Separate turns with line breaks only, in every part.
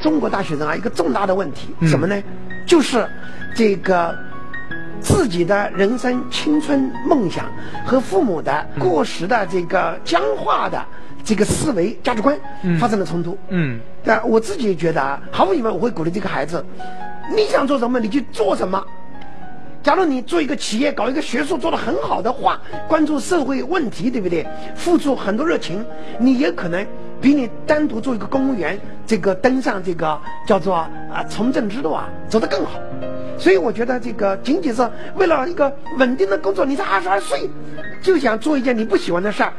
中国大学生啊，一个重大的问题什么呢？就是这个自己的人生、青春、梦想和父母的过时的这个僵化的这个思维价值观发生了冲突。
嗯，
但我自己觉得啊，毫无疑问，我会鼓励这个孩子，你想做什么，你去做什么。假如你做一个企业，搞一个学术做得很好的话，关注社会问题，对不对？付出很多热情，你也可能比你单独做一个公务员，这个登上这个叫做啊从政之路啊，走得更好。所以我觉得这个仅仅是为了一个稳定的工作，你才二十二岁就想做一件你不喜欢的事儿，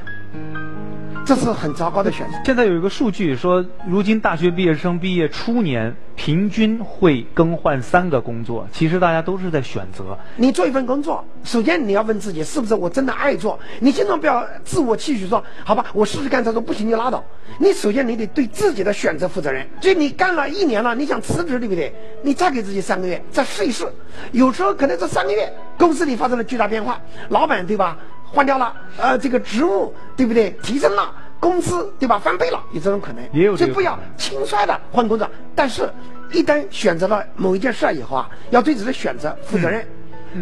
这是很糟糕的选择。
现在有一个数据说，如今大学毕业生毕业初年平均会更换三个工作。其实大家都是在选择。
你做一份工作，首先你要问自己是不是我真的爱做。你千万不要自我期许说，好吧，我试试看，他说不行就拉倒。你首先你得对自己的选择负责任。就你干了一年了，你想辞职，对不对？你再给自己三个月，再试一试。有时候可能这三个月公司里发生了巨大变化，老板对吧？换掉了，呃，这个职务对不对？提升了，工资对吧？翻倍了，有这种可能。
也有
所以不要轻率的换工作。但是，一旦选择了某一件事儿以后啊，要对自己的选择负责任，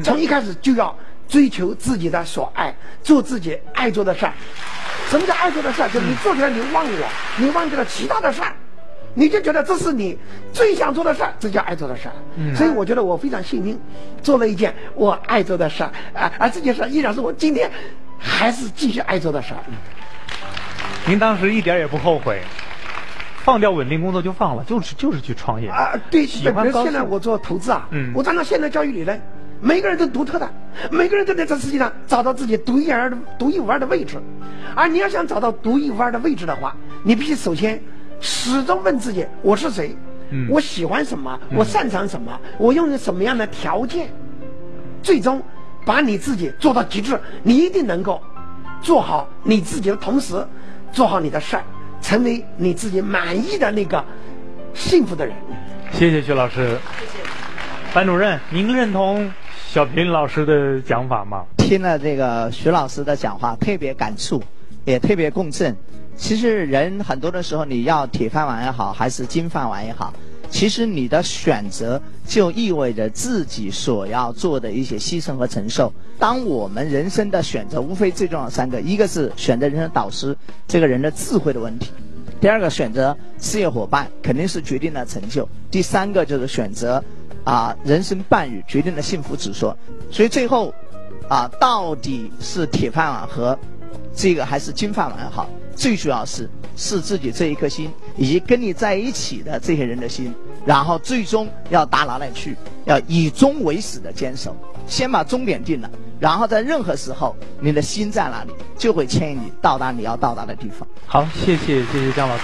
从一开始就要追求自己的所爱，做自己爱做的事儿。什么叫爱做的事儿？就是你做出来你忘我，你忘记了其他的事儿。你就觉得这是你最想做的事儿，这叫爱做的事儿。所以我觉得我非常幸运，做了一件我爱做的事儿，啊，而这件事儿依然是我今天还是继续爱做的事儿。
您当时一点也不后悔，放掉稳定工作就放了，就是就是去创业
啊，对，
喜欢高
现在我做投资啊，
嗯
我按照现代教育理论，每个人都独特的，每个人都在这世界上找到自己独一无二的、独一无二的位置。而你要想找到独一无二的位置的话，你必须首先始终问自己：我是谁？
嗯
我喜欢什么？我擅长什么？我用什么样的条件？最终把你自己做到极致，你一定能够做好你自己的同时，做好你的事儿，成为你自己满意的那个幸福的人。
谢谢徐老师。谢谢班主任，您认同小平老师的讲法吗？
听了这个徐老师的讲话，特别感触，也特别共振。其实人很多的时候，你要铁饭碗也好，还是金饭碗也好，其实你的选择就意味着自己所要做的一些牺牲和承受。当我们人生的选择，无非最重要三个，一个是选择人生导师，这个人的智慧的问题；第二个选择事业伙伴，肯定是决定了成就；第三个就是选择啊人生伴侣，决定了幸福指数。所以最后啊，到底是铁饭碗和这个还是金饭碗好？最主要是是自己这一颗心，以及跟你在一起的这些人的心，然后最终要达哪里去？要以终为始的坚守，先把终点定了，然后在任何时候，你的心在哪里，就会牵引你到达你要到达的地方。
好，谢谢谢谢姜老师。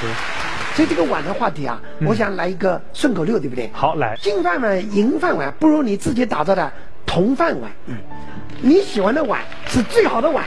所以这个碗的话题啊，我想来一个顺口溜，对不对？
好，来，
金饭碗、银饭碗不如你自己打造的铜饭碗。嗯，你喜欢的碗是最好的碗，